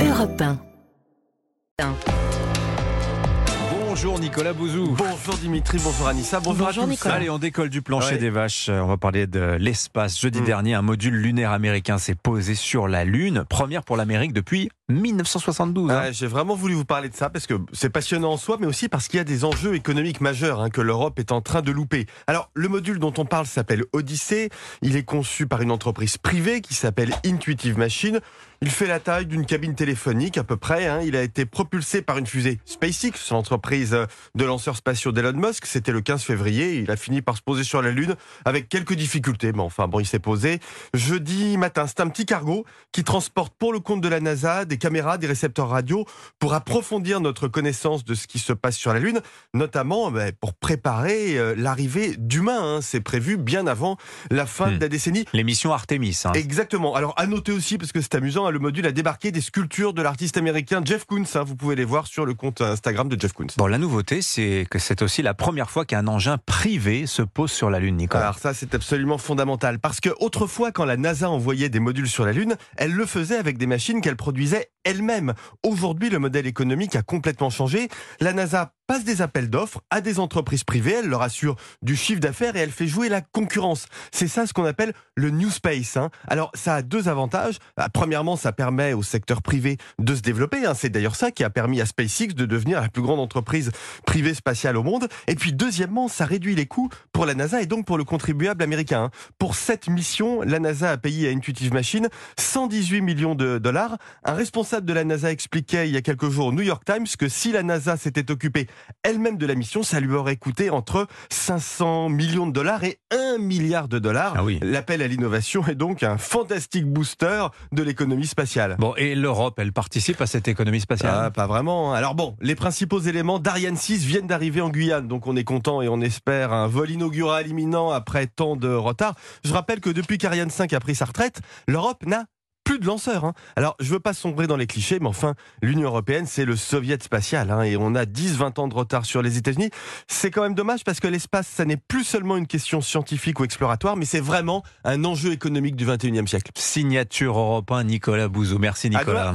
Europe 1. Bonjour Nicolas Bouzou. Bonjour Dimitri, bonjour Anissa, bonjour, Bonjour à tous. Nicolas. Allez, on décolle du plancher Ouais. des vaches. Euh, On va parler de l'espace. Jeudi Mm. dernier, un module lunaire américain s'est posé sur la Lune. Première pour l'Amérique depuis 1972. hein. Ouais, J'ai vraiment voulu vous parler de ça parce que c'est passionnant en soi, mais aussi parce qu'il y a des enjeux économiques majeurs hein, que l'Europe est en train de louper. Alors, le module dont on parle s'appelle Odyssey. Il est conçu par une entreprise privée qui s'appelle Intuitive Machine. Il fait la taille d'une cabine téléphonique à peu près. hein. Il a été propulsé par une fusée SpaceX, l'entreprise de lanceurs spatiaux d'Elon Musk. C'était le 15 février. Il a fini par se poser sur la Lune avec quelques difficultés, mais enfin bon, il s'est posé. Jeudi matin, c'est un petit cargo qui transporte pour le compte de la NASA des caméras, des récepteurs radio pour approfondir notre connaissance de ce qui se passe sur la Lune, notamment ben, pour préparer euh, l'arrivée d'humains. hein. C'est prévu bien avant la fin Hmm. de la décennie. L'émission Artemis. hein. Exactement. Alors à noter aussi, parce que c'est amusant, le module a débarqué des sculptures de l'artiste américain Jeff Koons. hein. Vous pouvez les voir sur le compte Instagram de Jeff Koons. Bon, la nouveauté, c'est que c'est aussi la première fois qu'un engin privé se pose sur la Lune, Nicolas. Alors ça, c'est absolument fondamental parce que autrefois, quand la NASA envoyait des modules sur la Lune, elle le faisait avec des machines qu'elle produisait elle-même. Aujourd'hui, le modèle économique a complètement changé. La NASA passe des appels d'offres à des entreprises privées, elle leur assure du chiffre d'affaires et elle fait jouer la concurrence. C'est ça ce qu'on appelle le New Space. hein. Alors ça a deux avantages. Ah, Premièrement, ça permet au secteur privé de se développer. hein. C'est d'ailleurs ça qui a permis à SpaceX de devenir la plus grande entreprise privée spatiale au monde. Et puis deuxièmement, ça réduit les coûts pour la NASA et donc pour le contribuable américain. hein. Pour cette mission, la NASA a payé à Intuitive Machines 118 millions de dollars. Un responsable de la NASA expliquait il y a quelques jours au New York Times que si la NASA s'était occupée elle-même de la mission, ça lui aurait coûté entre 500 millions de dollars et 1 milliard de dollars. Ah oui. L'appel à l'innovation est donc un fantastique booster de l'économie spatiale. Bon, et l'Europe, elle participe à cette économie spatiale? Ah, pas vraiment. Alors bon, les principaux éléments d'Ariane 6 viennent d'arriver en Guyane, donc on est content et on espère un vol inaugural imminent après tant de retard. Je rappelle que depuis qu'Ariane 5 a pris sa retraite, l'Europe n'a plus de lanceurs. hein. Alors, je veux pas sombrer dans les clichés, mais enfin, l'Union européenne, c'est le soviet spatial, hein, et on a 10-20 ans de retard sur les États-Unis. C'est quand même dommage parce que l'espace, ça n'est plus seulement une question scientifique ou exploratoire, mais c'est vraiment un enjeu économique du 21e siècle. Signature Europe 1, Nicolas Bouzou. Merci Nicolas.